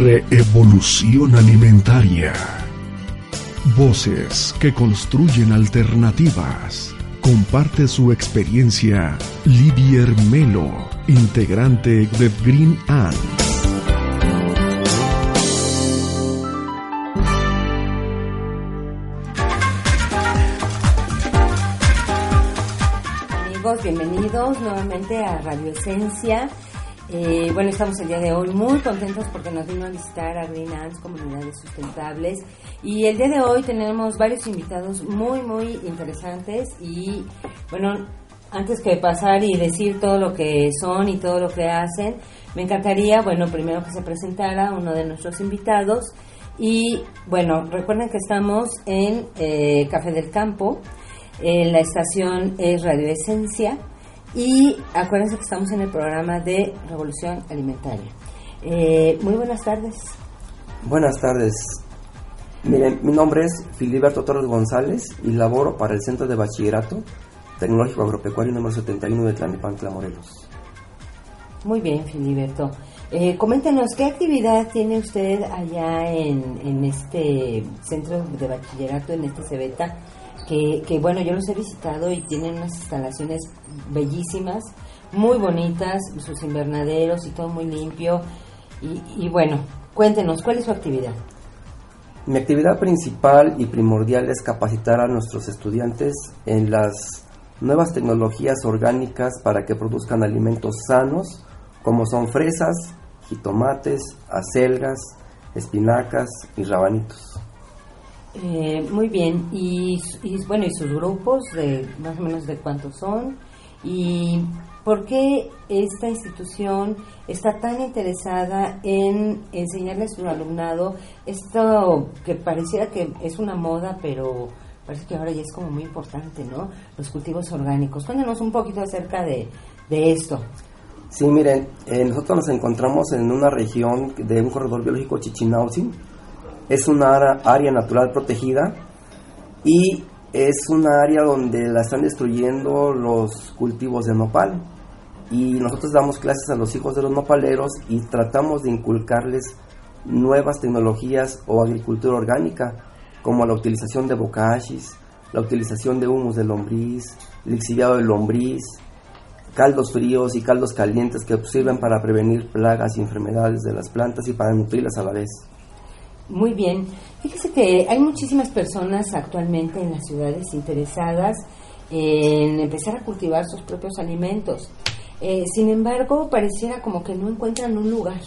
Reevolución alimentaria. Voces que construyen alternativas. Comparte su experiencia Lidier Melo, integrante de Green Ant. Amigos, bienvenidos nuevamente a Radio Esencia. Eh, bueno, estamos el día de hoy muy contentos porque nos vino a visitar a Green Ants, Comunidades Sustentables. Y el día de hoy tenemos varios invitados muy, muy interesantes. Y bueno, antes que pasar y decir todo lo que son y todo lo que hacen, me encantaría, bueno, primero que se presentara uno de nuestros invitados. Y bueno, recuerden que estamos en eh, Café del Campo. la estación es Radio Esencia y acuérdense que estamos en el programa de Revolución Alimentaria. Eh, muy buenas tardes. Buenas tardes. Miren, mi nombre es Filiberto Torres González y laboro para el Centro de Bachillerato Tecnológico Agropecuario número 71 de Tlanepantla, Morelos. Muy bien, Filiberto. Eh, coméntenos, ¿qué actividad tiene usted allá en, en este centro de bachillerato, en este CEBETA? Que, bueno, yo los he visitado y tienen unas instalaciones bellísimas, muy bonitas, sus invernaderos y todo muy limpio. Y, bueno, cuéntenos, ¿cuál es su actividad? Mi actividad principal y primordial es capacitar a nuestros estudiantes en las nuevas tecnologías orgánicas para que produzcan alimentos sanos, como son fresas, jitomates, acelgas, espinacas y rabanitos. Eh, muy bien, y, bueno, ¿y sus grupos de más o menos de cuántos son? ¿Y por qué esta institución está tan interesada en enseñarle a su alumnado esto que pareciera que es una moda, pero parece que ahora ya es como muy importante, ¿no? Los cultivos orgánicos. Cuéntanos un poquito acerca de, esto. Sí, miren, eh, nosotros nos encontramos en una región de un corredor biológico Chichinautzin, es una área natural protegida y es una área donde la están destruyendo los cultivos de nopal. Y nosotros damos clases a los hijos de los nopaleros y tratamos de inculcarles nuevas tecnologías o agricultura orgánica, como la utilización de bocachis, la utilización de humus de lombriz, lixiviado de lombriz, caldos fríos y caldos calientes que sirven para prevenir plagas y enfermedades de las plantas y para nutrirlas a la vez. Muy bien. Fíjese que hay muchísimas personas actualmente en las ciudades interesadas en empezar a cultivar sus propios alimentos. Eh, sin embargo, pareciera como que no encuentran un lugar,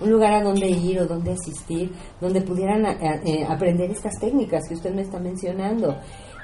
un lugar a donde ir o donde asistir, donde pudieran eh, aprender estas técnicas que usted me está mencionando.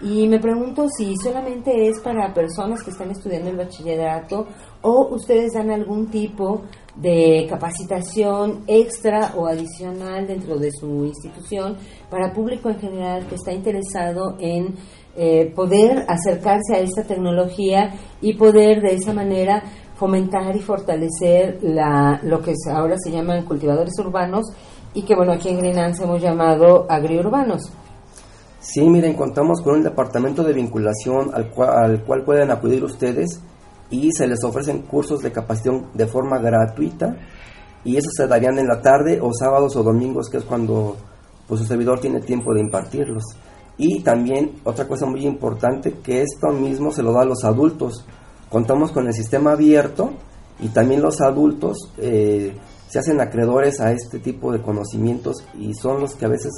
Y me pregunto si solamente es para personas que están estudiando el bachillerato o ustedes dan algún tipo de capacitación extra o adicional dentro de su institución para público en general que está interesado en eh, poder acercarse a esta tecnología y poder de esa manera fomentar y fortalecer la, lo que ahora se llaman cultivadores urbanos y que bueno aquí en Grenans hemos llamado agriurbanos. Sí, miren, contamos con un departamento de vinculación al al cual pueden acudir ustedes y se les ofrecen cursos de capacitación de forma gratuita y esos se darían en la tarde o sábados o domingos, que es cuando pues, su servidor tiene tiempo de impartirlos. Y también otra cosa muy importante, que esto mismo se lo da a los adultos. Contamos con el sistema abierto y también los adultos eh, se hacen acreedores a este tipo de conocimientos y son los que a veces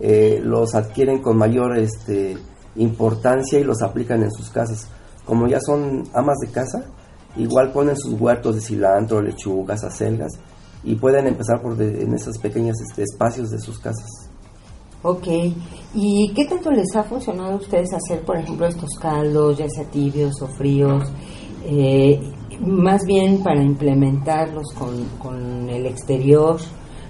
eh, los adquieren con mayor este, importancia y los aplican en sus casas. Como ya son amas de casa, igual ponen sus huertos de cilantro, lechugas, acelgas y pueden empezar por en esos pequeños este, espacios de sus casas. Ok, ¿y qué tanto les ha funcionado a ustedes hacer, por ejemplo, estos caldos, ya sea tibios o fríos? Eh, más bien para implementarlos con, con el exterior,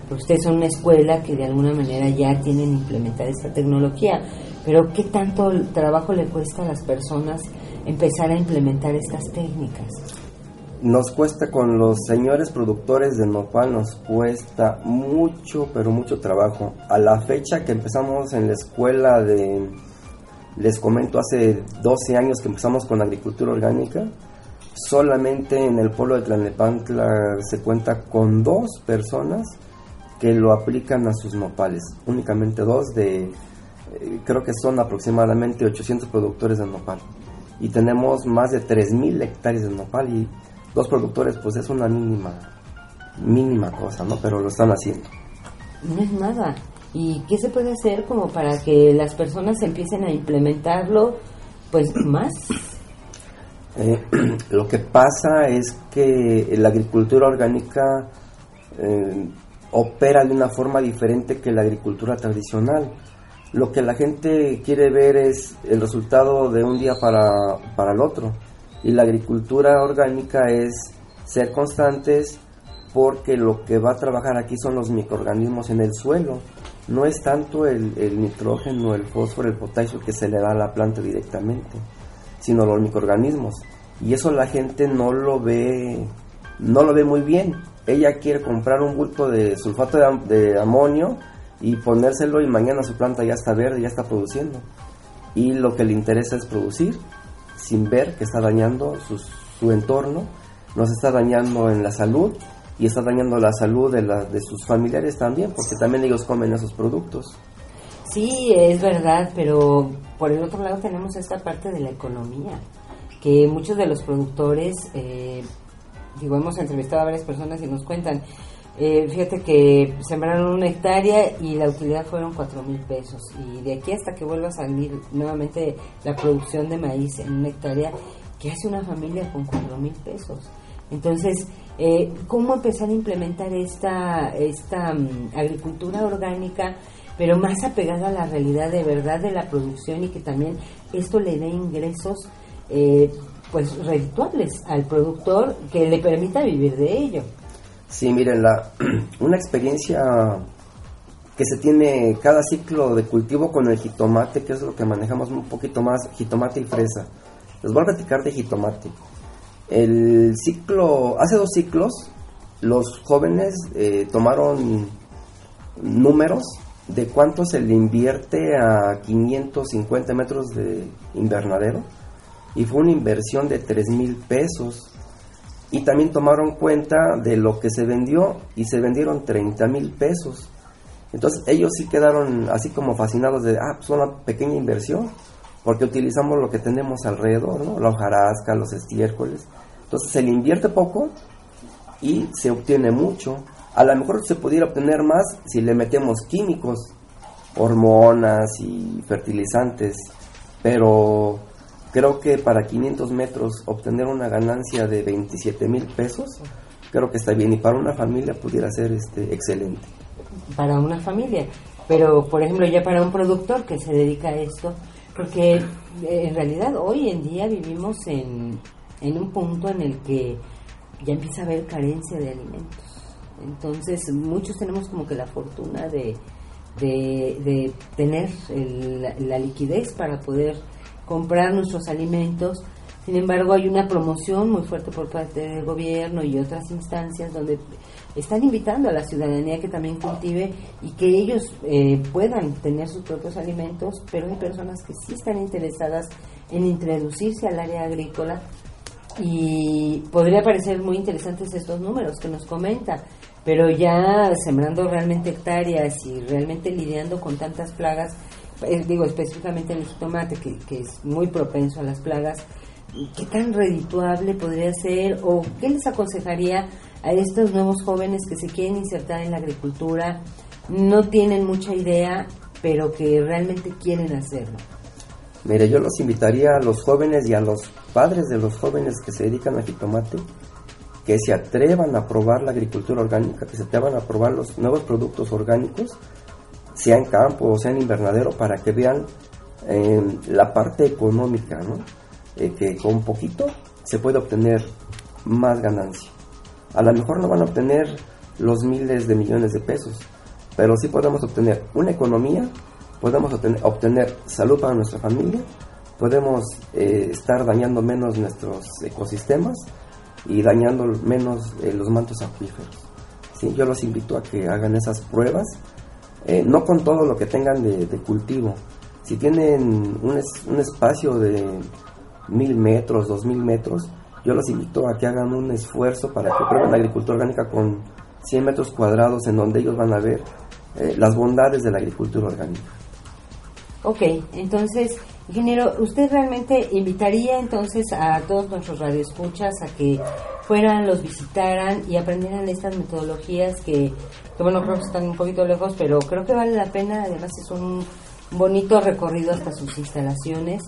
porque ustedes son una escuela que de alguna manera ya tienen implementada esta tecnología, pero ¿qué tanto trabajo le cuesta a las personas empezar a implementar estas técnicas? Nos cuesta con los señores productores de nopal, nos cuesta mucho, pero mucho trabajo. A la fecha que empezamos en la escuela de, les comento, hace 12 años que empezamos con agricultura orgánica, solamente en el pueblo de Tlanepantla se cuenta con dos personas que lo aplican a sus nopales. Únicamente dos de, eh, creo que son aproximadamente 800 productores de nopal. Y tenemos más de 3.000 hectáreas de nopal y dos productores pues es una mínima, mínima cosa, ¿no? Pero lo están haciendo. No es nada. ¿Y qué se puede hacer como para que las personas empiecen a implementarlo pues más? Eh, lo que pasa es que la agricultura orgánica eh, opera de una forma diferente que la agricultura tradicional. Lo que la gente quiere ver es el resultado de un día para, para el otro. Y la agricultura orgánica es ser constantes porque lo que va a trabajar aquí son los microorganismos en el suelo. No es tanto el, el nitrógeno, el fósforo, el potasio que se le da a la planta directamente, sino los microorganismos. Y eso la gente no lo ve, no lo ve muy bien ella quiere comprar un bulto de sulfato de, amonio y ponérselo y mañana su planta ya está verde, ya está produciendo. Y lo que le interesa es producir sin ver que está dañando su, entorno, nos está dañando en la salud y está dañando la salud de, la, de sus familiares también, porque también ellos comen esos productos. Sí, es verdad, pero por el otro lado tenemos esta parte de la economía, que muchos de los productores eh, digo, hemos entrevistado a varias personas y nos cuentan, eh, fíjate que sembraron una hectárea y la utilidad fueron cuatro mil pesos. Y de aquí hasta que vuelva a salir nuevamente la producción de maíz en una hectárea, ¿qué hace una familia con cuatro mil pesos? Entonces, eh, ¿cómo empezar a implementar esta, esta mm, agricultura orgánica, pero más apegada a la realidad de verdad de la producción y que también esto le dé ingresos? Eh, pues redituables al productor que le permita vivir de ello. Sí, miren, la, una experiencia que se tiene cada ciclo de cultivo con el jitomate, que es lo que manejamos un poquito más, jitomate y fresa. Les voy a platicar de jitomate. El ciclo, hace dos ciclos, los jóvenes eh, tomaron números de cuánto se le invierte a 550 metros de invernadero y fue una inversión de 3 mil pesos. Y también tomaron cuenta de lo que se vendió y se vendieron 30 mil pesos. Entonces ellos sí quedaron así como fascinados de, ah, pues una pequeña inversión, porque utilizamos lo que tenemos alrededor, ¿no? La hojarasca, los estiércoles. Entonces se le invierte poco y se obtiene mucho. A lo mejor se pudiera obtener más si le metemos químicos, hormonas y fertilizantes, pero Creo que para 500 metros obtener una ganancia de 27 mil pesos, creo que está bien y para una familia pudiera ser este excelente. Para una familia, pero por ejemplo ya para un productor que se dedica a esto, porque eh, en realidad hoy en día vivimos en, en un punto en el que ya empieza a haber carencia de alimentos. Entonces muchos tenemos como que la fortuna de, de, tener la liquidez para poder comprar nuestros alimentos. Sin embargo, hay una promoción muy fuerte por parte del gobierno y otras instancias donde están invitando a la ciudadanía que también cultive y que ellos eh, puedan tener sus propios alimentos, pero hay personas que sí están interesadas en introducirse al área agrícola y podría parecer muy interesantes estos números que nos comenta, pero ya sembrando realmente hectáreas y realmente lidiando con tantas plagas, digo específicamente el jitomate, que, que es muy propenso a las plagas, ¿qué tan redituable podría ser o qué les aconsejaría a estos nuevos jóvenes que se quieren insertar en la agricultura, no tienen mucha idea, pero que realmente quieren hacerlo? Mire, yo los invitaría a los jóvenes y a los padres de los jóvenes que se dedican al jitomate que se atrevan a probar la agricultura orgánica, que se atrevan a probar los nuevos productos orgánicos sea en campo o sea en invernadero, para que vean eh, la parte económica. Eh, que con poquito se puede obtener más ganancia. A lo mejor no van a obtener los miles de millones de pesos, pero sí podemos obtener una economía, podemos obtener, salud para nuestra familia, podemos eh, estar dañando menos nuestros ecosistemas y dañando menos los mantos acuíferos. Yo los invito a que hagan esas pruebas eh, no con todo lo que tengan de, cultivo. Si tienen un, un, espacio de mil metros, dos mil metros, yo los invito a que hagan un esfuerzo para que prueben la agricultura orgánica con 100 metros cuadrados en donde ellos van a ver eh, las bondades de la agricultura orgánica. Ok, entonces, ingeniero, ¿usted realmente invitaría entonces a todos nuestros radioescuchas a que fueran, los visitaran y aprendieran estas metodologías que, que, bueno, creo que están un poquito lejos, pero creo que vale la pena, además es un bonito recorrido hasta sus instalaciones,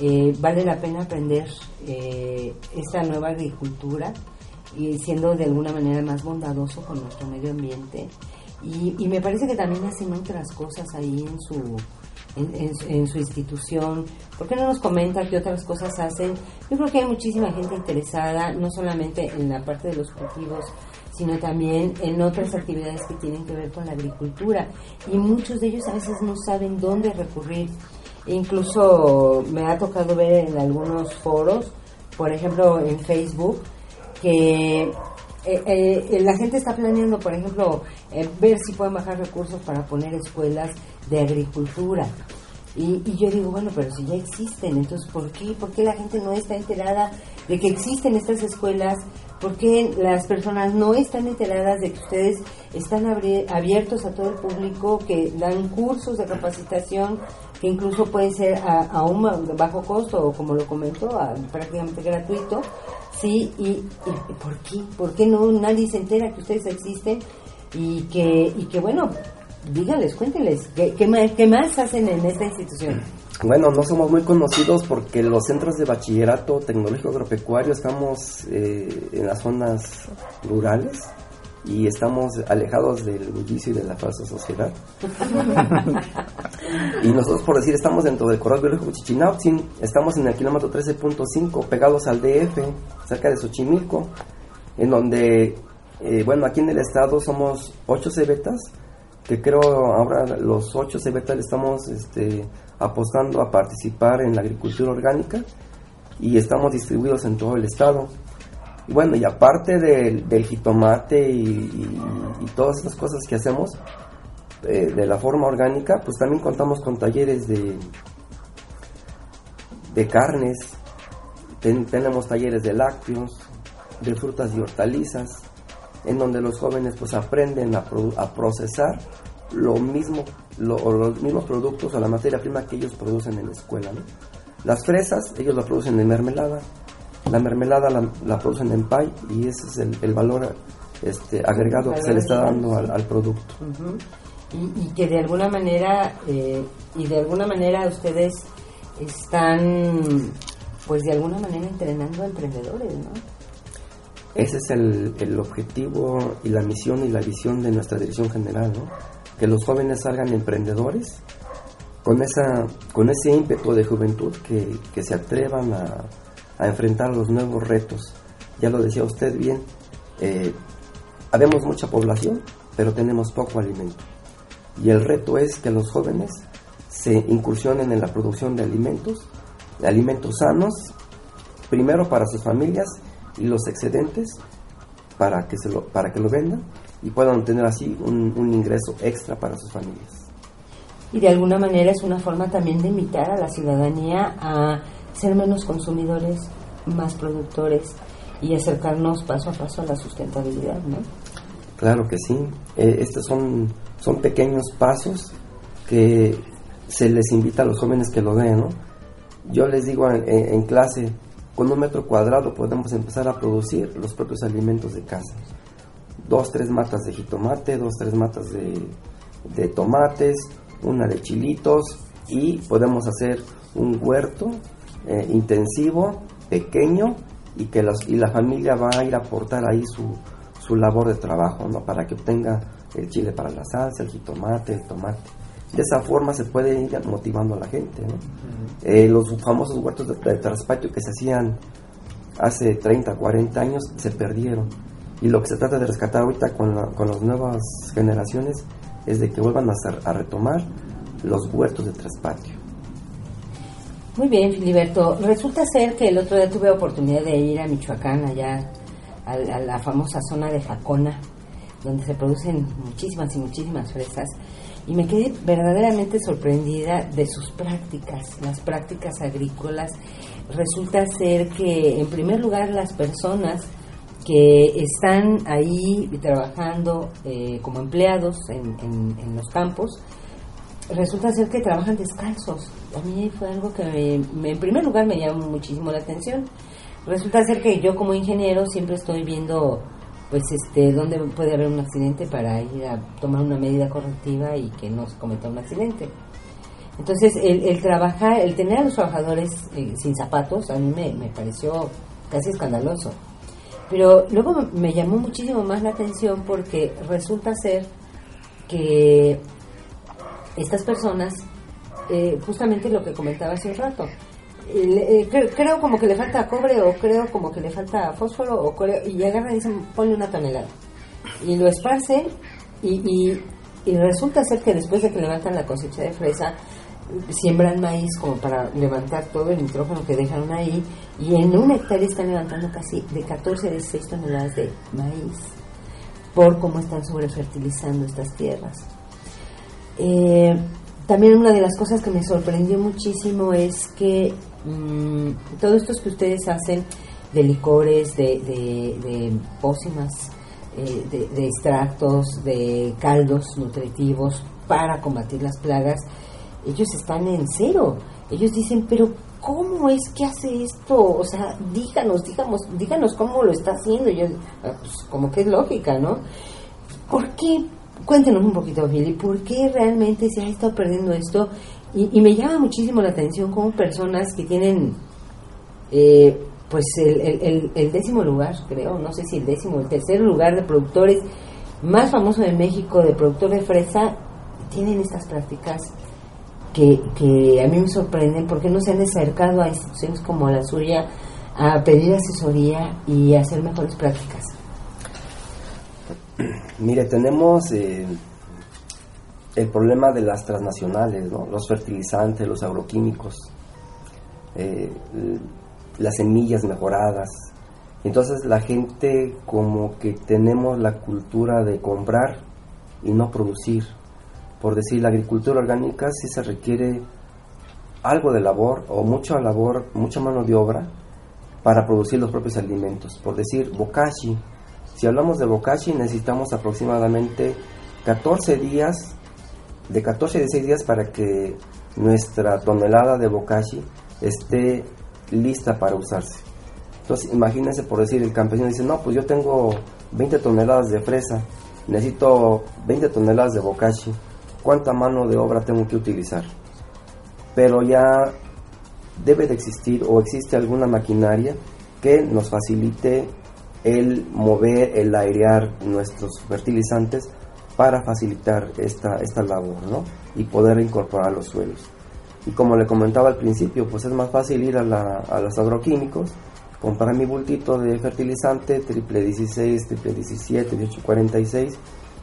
eh, vale la pena aprender eh, esta nueva agricultura y siendo de alguna manera más bondadoso con nuestro medio ambiente. Y, y me parece que también hacen otras cosas ahí en su en, su institución? ¿Por qué no nos comenta qué otras cosas hacen? Yo creo que hay muchísima gente interesada, no solamente en la parte de los cultivos, sino también en otras actividades que tienen que ver con la agricultura. Y muchos de ellos a veces no saben dónde recurrir. incluso me ha tocado ver en algunos foros, por ejemplo en Facebook, que eh, eh, la gente está planeando, por ejemplo, eh, ver si pueden bajar recursos para poner escuelas de agricultura. Y, yo digo, bueno, pero si ya existen, entonces ¿por qué? ¿Por qué la gente no está enterada de que existen estas escuelas? ¿Por qué las personas no están enteradas de que ustedes están abiertos a todo el público, que dan cursos de capacitación que incluso pueden ser a, un bajo costo o como lo comentó, prácticamente gratuito? Sí, y, ¿por qué? ¿Por qué no nadie se entera que ustedes existen? Y que, y que bueno, díganles, cuéntenles, ¿qué, más, hacen en esta institución? Bueno, no somos muy conocidos porque los centros de bachillerato tecnológico agropecuario estamos eh, en las zonas rurales y estamos alejados del bullicio y de la falsa sociedad. y nosotros, por decir, estamos dentro del corredor biológico Chichinautzin, estamos en el kilómetro 13.5, pegados al DF, cerca de Xochimilco, en donde, eh, bueno, aquí en el estado somos ocho cebetas, que creo ahora los ocho cebetas estamos este, apostando a participar en la agricultura orgánica y estamos distribuidos en todo el estado. Bueno, y aparte del, jitomate y, todas estas cosas que hacemos eh, de la forma orgánica, pues también contamos con talleres de, de carnes, tenemos talleres de lácteos, de frutas y hortalizas, en donde los jóvenes pues aprenden a, a procesar lo mismo, los mismos productos o la materia prima que ellos producen en la escuela. Las fresas, ellos la producen en mermelada, la mermelada la, producen en pay y ese es el, valor este, agregado que se le está dando al, producto. y, que de alguna manera, eh, y de alguna manera ustedes están, pues de alguna manera entrenando a emprendedores, ¿no? Ese es el, el, objetivo y la misión y la visión de nuestra dirección general, ¿no? Que los jóvenes salgan emprendedores con, esa, con ese ímpetu de juventud que, que se atrevan a, a enfrentar los nuevos retos. Ya lo decía usted bien, eh, mucha población, pero tenemos poco alimento. Y el reto es que los jóvenes se incursionen en la producción de alimentos, de alimentos sanos, primero para sus familias los excedentes para que, se lo, para que lo vendan y puedan tener así un, un ingreso extra para sus familias. Y de alguna manera es una forma también de invitar a la ciudadanía a ser menos consumidores, más productores y acercarnos paso a paso a la sustentabilidad, ¿no? Claro que sí. Eh, estos son, son pequeños pasos que se les invita a los jóvenes que lo vean, ¿no? Yo les digo en, clase, con un metro cuadrado podemos empezar a producir los propios alimentos de casa. Dos, tres matas de jitomate, dos, tres matas de, tomates, una de chilitos y podemos hacer un huerto eh, intensivo, pequeño, y que los, y la familia va a ir a aportar ahí su, su labor de trabajo, ¿no? Para que obtenga el chile para la salsa, el jitomate, el tomate. De esa forma se puede ir motivando a la gente, eh, los famosos huertos de, de traspatio que se hacían hace 30, 40 años se perdieron. Y lo que se trata de rescatar ahorita con, con las nuevas generaciones es de que vuelvan a, a retomar los huertos de traspatio. Muy bien, Filiberto. Resulta ser que el otro día tuve oportunidad de ir a Michoacán, allá a, la famosa zona de Jacona, donde se producen muchísimas y muchísimas fresas, y me quedé verdaderamente sorprendida de sus prácticas, las prácticas agrícolas. Resulta ser que, en primer lugar, las personas que están ahí trabajando eh, como empleados en, en, los campos, resulta ser que trabajan descalzos. A mí fue algo que me, en primer lugar me llamó muchísimo la atención. Resulta ser que yo como ingeniero siempre estoy viendo pues este dónde puede haber un accidente para ir a tomar una medida correctiva y que no se cometa un accidente. Entonces, el, trabajar, el tener a los trabajadores eh, sin zapatos, a mí me, me, pareció casi escandaloso. Pero luego me llamó muchísimo más la atención porque resulta ser que estas personas, eh, justamente lo que comentaba hace un rato, eh, creo, como que le falta cobre o creo como que le falta fósforo o y agarran y dicen ponle una tonelada y lo esparcen y, y, y resulta ser que después de que levantan la cosecha de fresa siembran maíz como para levantar todo el nitrógeno que dejan ahí y en un hectárea están levantando casi de 14 a 16 toneladas de maíz por cómo están sobrefertilizando estas tierras. Eh, también una de las cosas que me sorprendió muchísimo es que mmm, todo esto que ustedes hacen de licores, de, de, pócimas, eh, de, de extractos, de caldos nutritivos para combatir las plagas, ellos están en cero. Ellos dicen, pero ¿cómo es que hace esto? O sea, díganos, díganos, díganos cómo lo está haciendo. yo, ah, pues como que es lógica, ¿no? ¿Por qué? Cuéntenos un poquito, Billy, ¿por qué realmente se ha estado perdiendo esto? Y, me llama muchísimo la atención como personas que tienen, eh, pues, el, décimo lugar, creo, no sé si el décimo, el tercer lugar de productores más famoso de México, de productor de fresa, tienen estas prácticas que, a mí me sorprenden porque no se han acercado a instituciones como la suya a pedir asesoría y hacer mejores prácticas. Mire, tenemos eh, el problema de las transnacionales, los fertilizantes, los agroquímicos, eh, las semillas mejoradas. Entonces la gente como que tenemos la cultura de comprar y no producir por decir, la agricultura orgánica sí se requiere algo de labor o mucha labor, mucha mano de obra para producir los propios alimentos. Por decir, bokashi. Si hablamos de bokashi necesitamos aproximadamente 14 días, de 14 a 16 días para que nuestra tonelada de bokashi esté lista para usarse. Entonces, imagínense por decir, el campesino dice, no, pues yo tengo 20 toneladas de fresa, necesito 20 toneladas de bokashi cuánta mano de obra tengo que utilizar. Pero ya debe de existir o existe alguna maquinaria que nos facilite el mover, el airear nuestros fertilizantes para facilitar esta, esta labor ¿no? y poder incorporar los suelos. Y como le comentaba al principio, pues es más fácil ir a, la, a los agroquímicos, comprar mi bultito de fertilizante, triple 16, triple 17, 1846,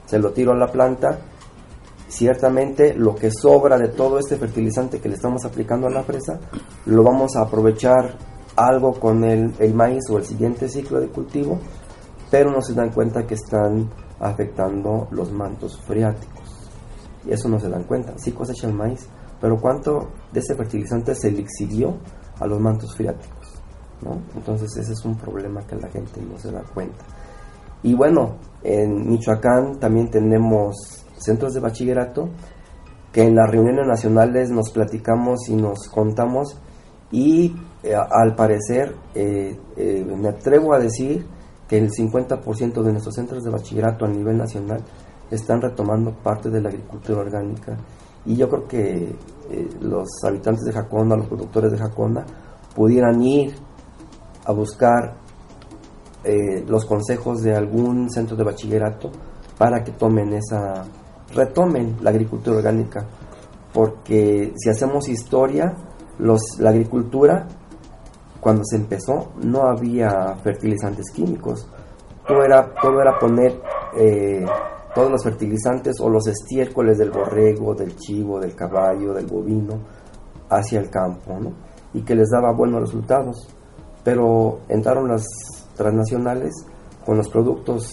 se lo tiro a la planta ciertamente lo que sobra de todo este fertilizante que le estamos aplicando a la fresa, lo vamos a aprovechar algo con el, maíz o el siguiente ciclo de cultivo, pero no se dan cuenta que están afectando los mantos freáticos. Y eso no se dan cuenta. Sí cosecha el maíz, pero ¿cuánto de ese fertilizante se le a los mantos freáticos? ¿no? Entonces ese es un problema que la gente no se da cuenta. Y bueno, en Michoacán también tenemos centros de bachillerato, que en las reuniones nacionales nos platicamos y nos contamos y eh, al parecer eh, eh, me atrevo a decir que el 50% de nuestros centros de bachillerato a nivel nacional están retomando parte de la agricultura orgánica. Y yo creo que los habitantes de Jacona, los productores de Jacona, pudieran ir a buscar los consejos de algún centro de bachillerato para que tomen esa retomen la agricultura orgánica, porque si hacemos historia, los, la agricultura, cuando se empezó, no había fertilizantes químicos, todo era, todo era poner eh, todos los fertilizantes o los estiércoles del borrego, del chivo, del caballo, del bovino, hacia el campo, ¿no? y que les daba buenos resultados. Pero entraron las transnacionales con los productos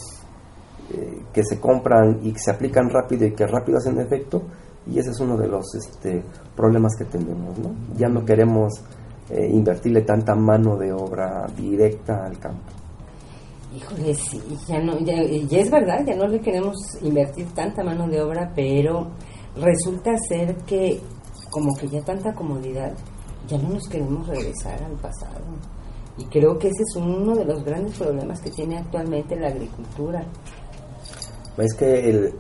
eh, que se compran y que se aplican rápido y que rápido hacen efecto y ese es uno de los este, problemas que tenemos. ¿no? Ya no queremos eh, invertirle tanta mano de obra directa al campo. Híjole, sí, ya no, ya, ya es verdad, ya no le queremos invertir tanta mano de obra, pero resulta ser que como que ya tanta comodidad, ya no nos queremos regresar al pasado. Y creo que ese es uno de los grandes problemas que tiene actualmente la agricultura. Es que el,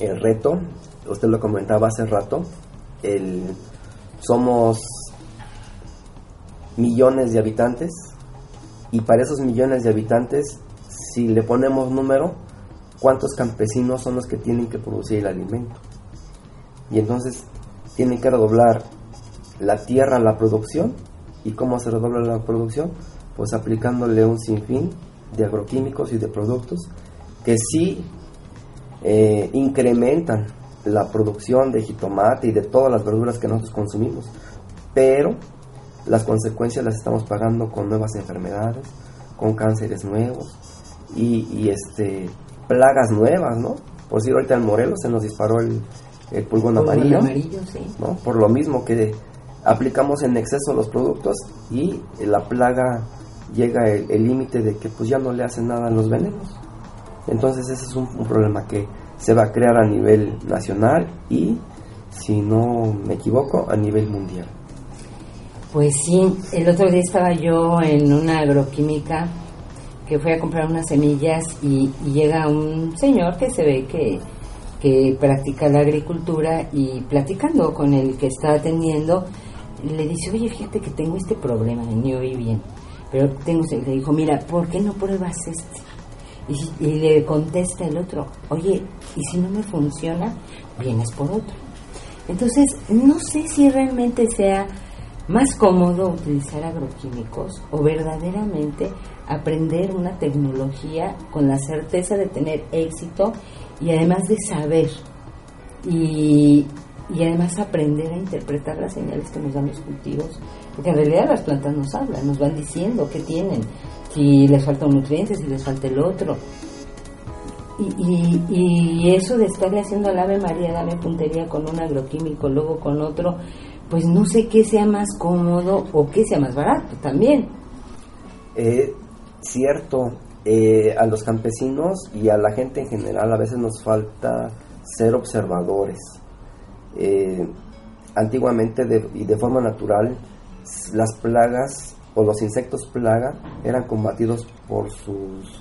el reto, usted lo comentaba hace rato, el, somos millones de habitantes y para esos millones de habitantes, si le ponemos número, ¿cuántos campesinos son los que tienen que producir el alimento? Y entonces tienen que redoblar la tierra la producción. ¿Y cómo se redobla la producción? Pues aplicándole un sinfín de agroquímicos y de productos que sí eh, incrementan la producción de jitomate y de todas las verduras que nosotros consumimos, pero las consecuencias las estamos pagando con nuevas enfermedades, con cánceres nuevos y, este plagas nuevas, ¿no? Por si ahorita en Morelos se nos disparó el, el pulgón amarillo, ¿no? Por lo mismo que aplicamos en exceso los productos y la plaga llega el límite de que pues ya no le hacen nada a los venenos. Entonces ese es un, problema que se va a crear a nivel nacional y, si no me equivoco, a nivel mundial. Pues sí, el otro día estaba yo en una agroquímica que fui a comprar unas semillas y, llega un señor que se ve que, que practica la agricultura y platicando con el que está atendiendo, le dice, oye, fíjate que tengo este problema, ni oí bien, pero tengo, le dijo, mira, ¿por qué no pruebas este? Y, le contesta el otro, oye, ¿y si no me funciona? Vienes por otro. Entonces, no sé si realmente sea más cómodo utilizar agroquímicos o verdaderamente aprender una tecnología con la certeza de tener éxito y además de saber y, y además aprender a interpretar las señales que nos dan los cultivos, porque en realidad las plantas nos hablan, nos van diciendo qué tienen, si les falta un nutriente, si les falta el otro. Y, y, eso de estarle haciendo al ave María, dame puntería con un agroquímico, luego con otro, pues no sé qué sea más cómodo o qué sea más barato también. Eh, cierto, eh, a los campesinos y a la gente en general a veces nos falta ser observadores. Eh, antiguamente y de forma natural, las plagas o los insectos plaga eran combatidos por sus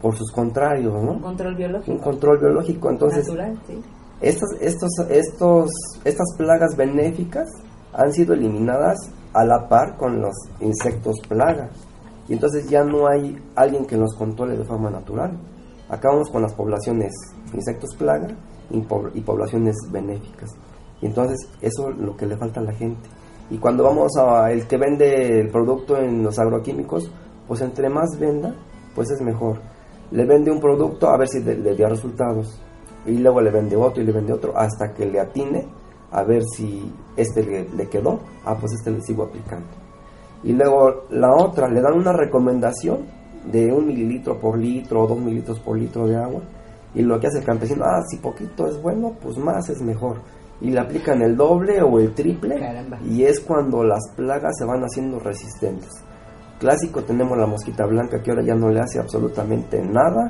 por sus contrarios, ¿no? Un control biológico. Un control biológico, entonces Natural, sí. estos, estos, estos, estas plagas benéficas han sido eliminadas a la par con los insectos plaga. Y entonces ya no hay alguien que los controle de forma natural. Acabamos con las poblaciones insectos plaga y, y poblaciones benéficas. Y entonces eso es lo que le falta a la gente. Y cuando vamos a el que vende el producto en los agroquímicos, pues entre más venda, pues es mejor. Le vende un producto a ver si le, le da resultados. Y luego le vende otro y le vende otro hasta que le atine a ver si este le, le quedó. Ah, pues este le sigo aplicando. Y luego la otra, le dan una recomendación de un mililitro por litro o dos mililitros por litro de agua. Y lo que hace el campesino, ah, si poquito es bueno, pues más es mejor y le aplican el doble o el triple y es cuando las plagas se van haciendo resistentes. Clásico tenemos la mosquita blanca que ahora ya no le hace absolutamente nada,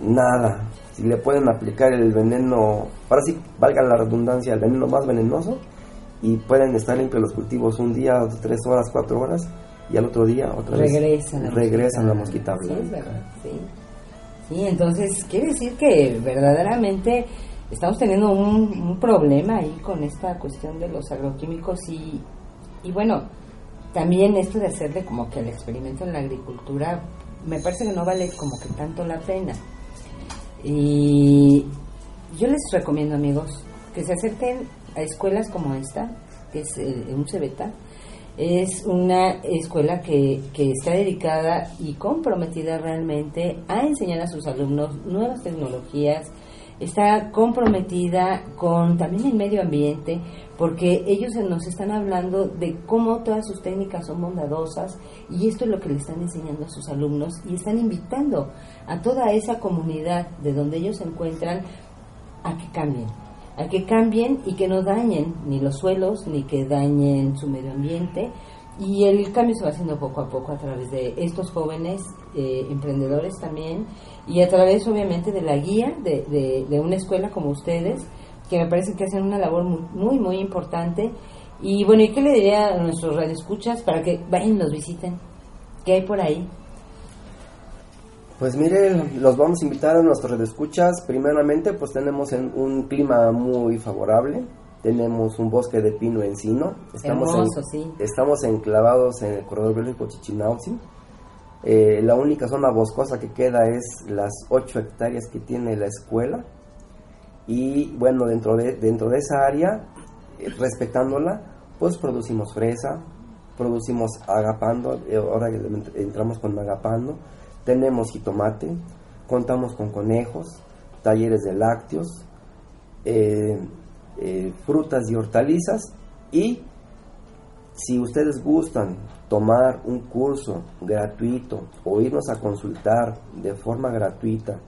nada. Si le pueden aplicar el veneno, ahora sí valga la redundancia, el veneno más venenoso y pueden estar limpios los cultivos un día, tres horas, cuatro horas y al otro día otra vez regresan, la mosquita blanca. Sí, sí, entonces quiere decir que verdaderamente estamos teniendo un, problema ahí con esta cuestión de los agroquímicos y, y bueno, también esto de hacerle como que el experimento en la agricultura me parece que no vale como que tanto la pena. Y yo les recomiendo amigos que se acerquen a escuelas como esta, que es eh, un CEBETA, es una escuela que, que, está dedicada y comprometida realmente a enseñar a sus alumnos nuevas tecnologías, está comprometida con también el medio ambiente, porque ellos nos están hablando de cómo todas sus técnicas son bondadosas y esto es lo que le están enseñando a sus alumnos y están invitando a toda esa comunidad de donde ellos se encuentran a que cambien, a que cambien y que no dañen ni los suelos ni que dañen su medio ambiente. Y el cambio se va haciendo poco a poco a través de estos jóvenes eh, emprendedores también, y a través obviamente de la guía de, de, una escuela como ustedes, que me parece que hacen una labor muy, muy, importante. Y bueno, ¿y qué le diría a nuestros radioescuchas para que vayan y nos visiten? ¿Qué hay por ahí? Pues miren, los vamos a invitar a nuestros radioescuchas. Primeramente, pues tenemos en un clima muy favorable. Tenemos un bosque de pino encino. Estamos, Hermoso, sí. estamos enclavados en el corredor biológico Chichinautzin. Eh, la única zona boscosa que queda es las 8 hectáreas que tiene la escuela. Y bueno, dentro de, dentro de esa área, eh, respetándola, pues producimos fresa, producimos agapando, eh, ahora entramos con agapando, tenemos jitomate, contamos con conejos, talleres de lácteos, frutas y hortalizas y si ustedes gustan tomar un curso gratuito o irnos a consultar de forma gratuita,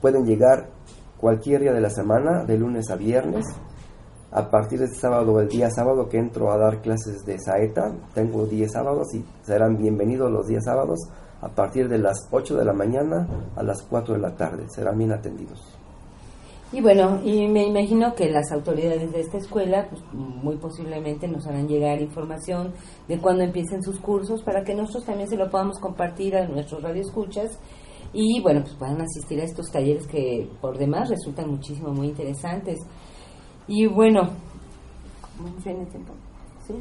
pueden llegar cualquier día de la semana, de lunes a viernes. A partir de este sábado, el día sábado que entro a dar clases de saeta, tengo 10 sábados y serán bienvenidos los días sábados a partir de las 8 de la mañana a las 4 de la tarde. Serán bien atendidos. Y bueno, y me imagino que las autoridades de esta escuela, pues, muy posiblemente nos harán llegar información de cuándo empiecen sus cursos para que nosotros también se lo podamos compartir a nuestros radioescuchas y bueno, pues puedan asistir a estos talleres que por demás resultan muchísimo muy interesantes. Y bueno, ¿Sí?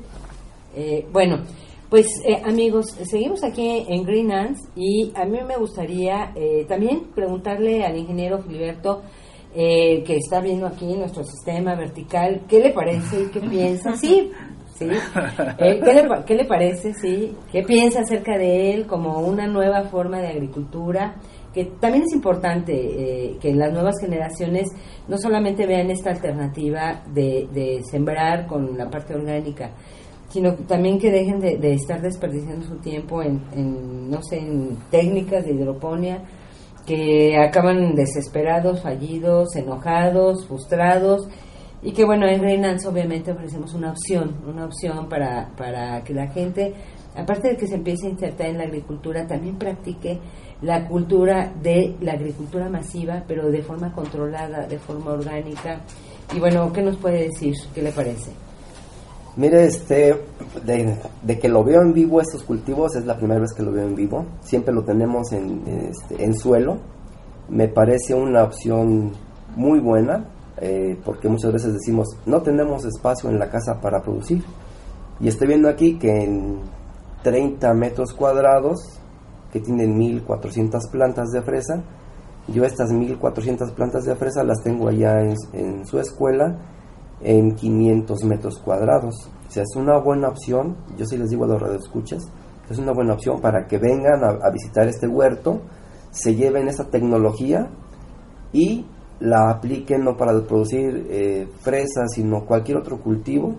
Eh, bueno, pues eh, amigos, seguimos aquí en Green Ants y a mí me gustaría eh, también preguntarle al ingeniero Filiberto eh, que está viendo aquí nuestro sistema vertical, ¿qué le parece qué piensa? Sí, sí. Eh, ¿qué, le, ¿qué, le, parece? Sí. ¿Qué piensa acerca de él como una nueva forma de agricultura? Que también es importante eh, que las nuevas generaciones no solamente vean esta alternativa de, de sembrar con la parte orgánica, sino también que dejen de, de estar desperdiciando su tiempo en, en, no sé, en técnicas de hidroponía que acaban desesperados, fallidos, enojados, frustrados y que bueno, en Reynance obviamente ofrecemos una opción, una opción para, para que la gente, aparte de que se empiece a insertar en la agricultura, también practique la cultura de la agricultura masiva, pero de forma controlada, de forma orgánica. Y bueno, ¿qué nos puede decir? ¿Qué le parece? Mire, este, de, que lo veo en vivo estos cultivos, es la primera vez que lo veo en vivo. Siempre lo tenemos en, este, en suelo. Me parece una opción muy buena, eh, porque muchas veces decimos, no tenemos espacio en la casa para producir. Y estoy viendo aquí que en 30 metros cuadrados, que tienen 1400 plantas de fresa, yo estas 1400 plantas de fresa las tengo allá en, en su escuela en 500 metros cuadrados. O sea, es una buena opción, yo sí les digo a los radioescuchas, es una buena opción para que vengan a, visitar este huerto, se lleven esta tecnología y la apliquen no para producir eh, fresas, sino cualquier otro cultivo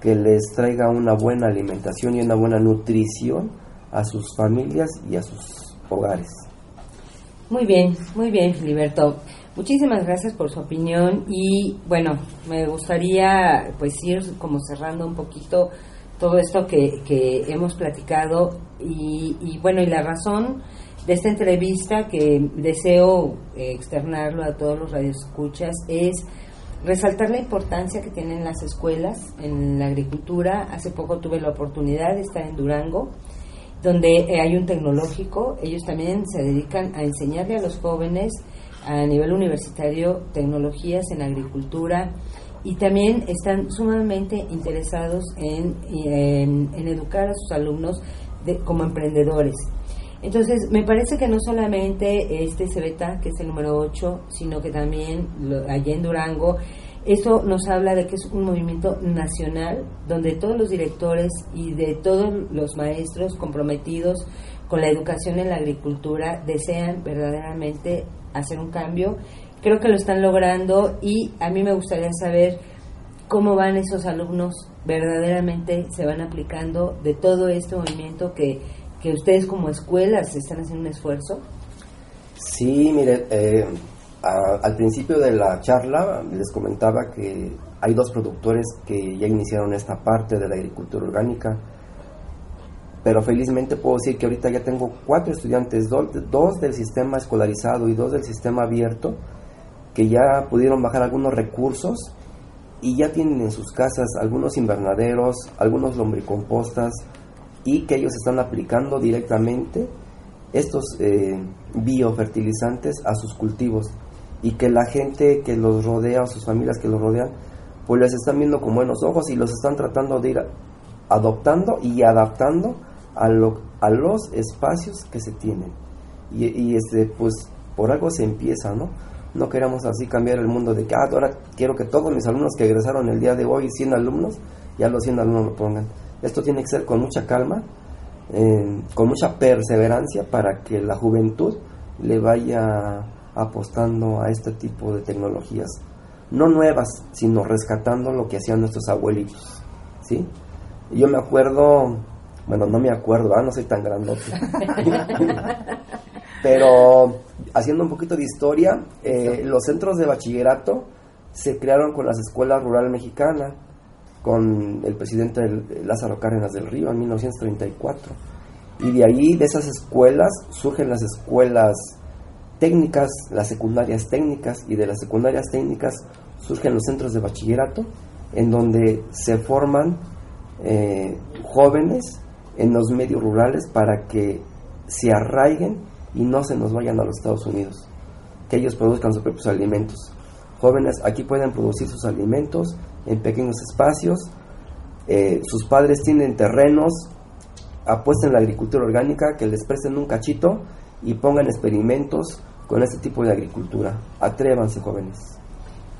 que les traiga una buena alimentación y una buena nutrición a sus familias y a sus hogares. Muy bien, muy bien, Filiberto. Muchísimas gracias por su opinión y bueno, me gustaría pues ir como cerrando un poquito todo esto que, que hemos platicado y, bueno, y la razón de esta entrevista que deseo externarlo a todos los radioescuchas es resaltar la importancia que tienen las escuelas en la agricultura. Hace poco tuve la oportunidad de estar en Durango, donde eh, hay un tecnológico. Ellos también se dedican a enseñarle a los jóvenes a nivel universitario tecnologías en agricultura y también están sumamente interesados en, en, educar a sus alumnos de, como emprendedores. Entonces, me parece que no solamente este CEBETA, que es el número 8, sino que también allá en Durango, eso nos habla de que es un movimiento nacional donde todos los directores y de todos los maestros comprometidos con la educación en la agricultura desean verdaderamente hacer un cambio. Creo que lo están logrando y a mí me gustaría saber cómo van esos alumnos verdaderamente se van aplicando de todo este movimiento que, que ustedes como escuelas están haciendo un esfuerzo. Sí, mire, eh, al principio de la charla les comentaba que hay dos productores que ya iniciaron esta parte de la agricultura orgánica pero felizmente puedo decir que ahorita ya tengo cuatro estudiantes, dos, dos del sistema escolarizado y dos del sistema abierto, que ya pudieron bajar algunos recursos y ya tienen en sus casas algunos invernaderos, algunos lombricompostas y que ellos están aplicando directamente estos eh, biofertilizantes a sus cultivos. Y que la gente que los rodea o sus familias que los rodean pues les están viendo con buenos ojos y los están tratando de ir adoptando y adaptando a, lo, a los espacios que se tienen. Y, y este pues por algo se empieza no no queremos así cambiar el mundo de que ah, ahora quiero que todos mis alumnos que egresaron el día de hoy 100 alumnos ya los 100 alumnos lo pongan esto tiene que ser con mucha calma con mucha perseverancia para que la juventud le vaya apostando a este tipo de tecnologías, no nuevas, sino rescatando lo que hacían nuestros abuelitos, ¿sí? Yo me acuerdo, bueno, no me acuerdo, ¿ah? no soy tan grandote, pero haciendo un poquito de historia, eh, los centros de bachillerato se crearon con las escuelas rural mexicanas, con el presidente Lázaro Cárdenas del Río en 1934. Y de ahí, de esas escuelas, surgen las escuelas técnicas, las secundarias técnicas, y de las secundarias técnicas surgen los centros de bachillerato, en donde se forman eh, jóvenes en los medios rurales para que se arraiguen y no se nos vayan a los Estados Unidos, que ellos produzcan sus propios alimentos. Jóvenes aquí pueden producir sus alimentos en pequeños espacios, eh, sus padres tienen terrenos, apuesten en la agricultura orgánica, que les presten un cachito y pongan experimentos con este tipo de agricultura. Atrévanse, jóvenes.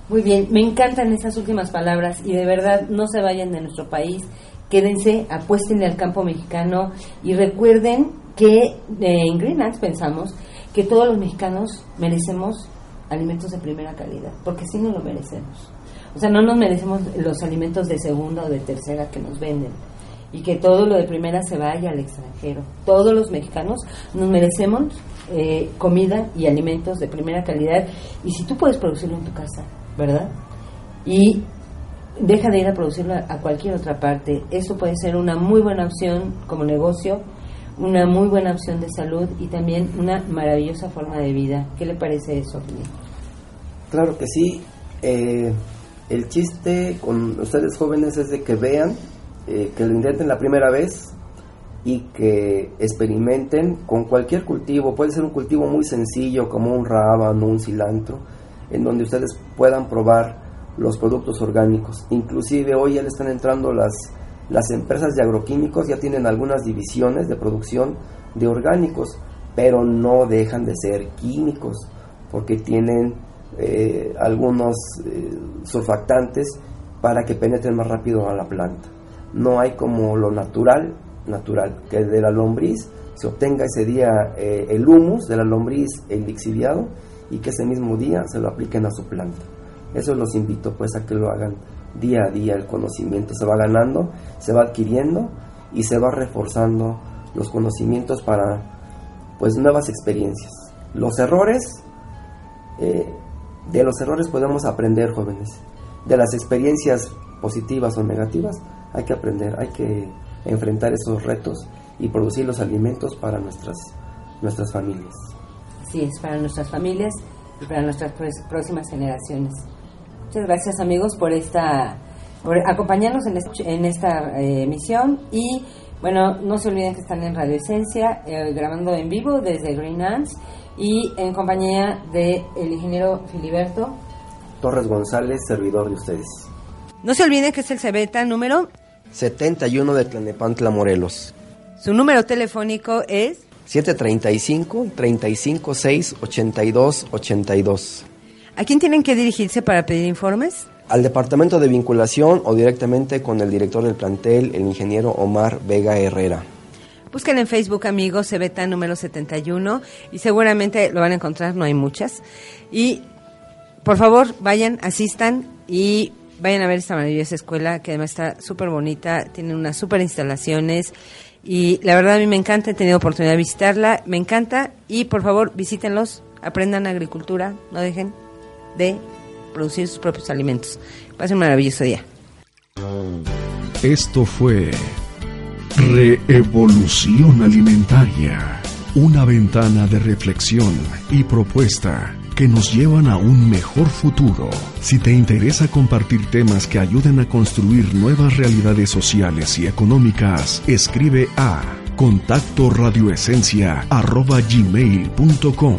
Muy bien, me encantan esas últimas palabras y de verdad no se vayan de nuestro país, quédense, apuesten al campo mexicano y recuerden que eh, en Greenlands pensamos que todos los mexicanos merecemos alimentos de primera calidad, porque si no lo merecemos. O sea, no nos merecemos los alimentos de segunda o de tercera que nos venden y que todo lo de primera se vaya al extranjero. Todos los mexicanos nos merecemos eh, comida y alimentos de primera calidad y si tú puedes producirlo en tu casa, ¿verdad? Y deja de ir a producirlo a cualquier otra parte. Eso puede ser una muy buena opción como negocio, una muy buena opción de salud y también una maravillosa forma de vida. ¿Qué le parece eso, Claro que sí. Eh, el chiste con ustedes jóvenes es de que vean, eh, que lo intenten la primera vez y que experimenten con cualquier cultivo. Puede ser un cultivo muy sencillo como un rábano, un cilantro, en donde ustedes puedan probar los productos orgánicos. Inclusive hoy ya le están entrando las, las empresas de agroquímicos, ya tienen algunas divisiones de producción de orgánicos, pero no dejan de ser químicos, porque tienen eh, algunos eh, surfactantes para que penetren más rápido a la planta. No hay como lo natural, natural, que de la lombriz se obtenga ese día eh, el humus de la lombriz, el lixiviado, y que ese mismo día se lo apliquen a su planta. Eso los invito pues a que lo hagan día a día, el conocimiento se va ganando, se va adquiriendo y se va reforzando los conocimientos para pues nuevas experiencias. Los errores de los errores podemos aprender, jóvenes. De las experiencias positivas o negativas hay que aprender, hay que enfrentar esos retos y producir los alimentos para nuestras, nuestras familias. Sí, es para nuestras familias y para nuestras próximas generaciones. Muchas gracias amigos por esta por acompañarnos en, en esta eh, emisión y bueno, no se olviden que están en Radio Esencia, eh, grabando en vivo desde Green Ants y en compañía del el ingeniero Filiberto Torres González, servidor de ustedes. No se olviden que es el Cebeta número 71 de Tlanepantla, Morelos. Su número telefónico es 735 356 82 82. ¿A quién tienen que dirigirse para pedir informes? Al departamento de vinculación o directamente con el director del plantel, el ingeniero Omar Vega Herrera. Busquen en Facebook, amigos, Cebeta número 71 y seguramente lo van a encontrar, no hay muchas. Y por favor, vayan, asistan y vayan a ver esta maravillosa escuela que además está súper bonita, tiene unas súper instalaciones y la verdad a mí me encanta, he tenido oportunidad de visitarla, me encanta y por favor visítenlos, aprendan agricultura, no dejen de producir sus propios alimentos. Pasen un maravilloso día. Esto fue Reevolución Alimentaria. Una ventana de reflexión y propuesta que nos llevan a un mejor futuro. Si te interesa compartir temas que ayuden a construir nuevas realidades sociales y económicas, escribe a contacto radioesencia arroba gmail.com.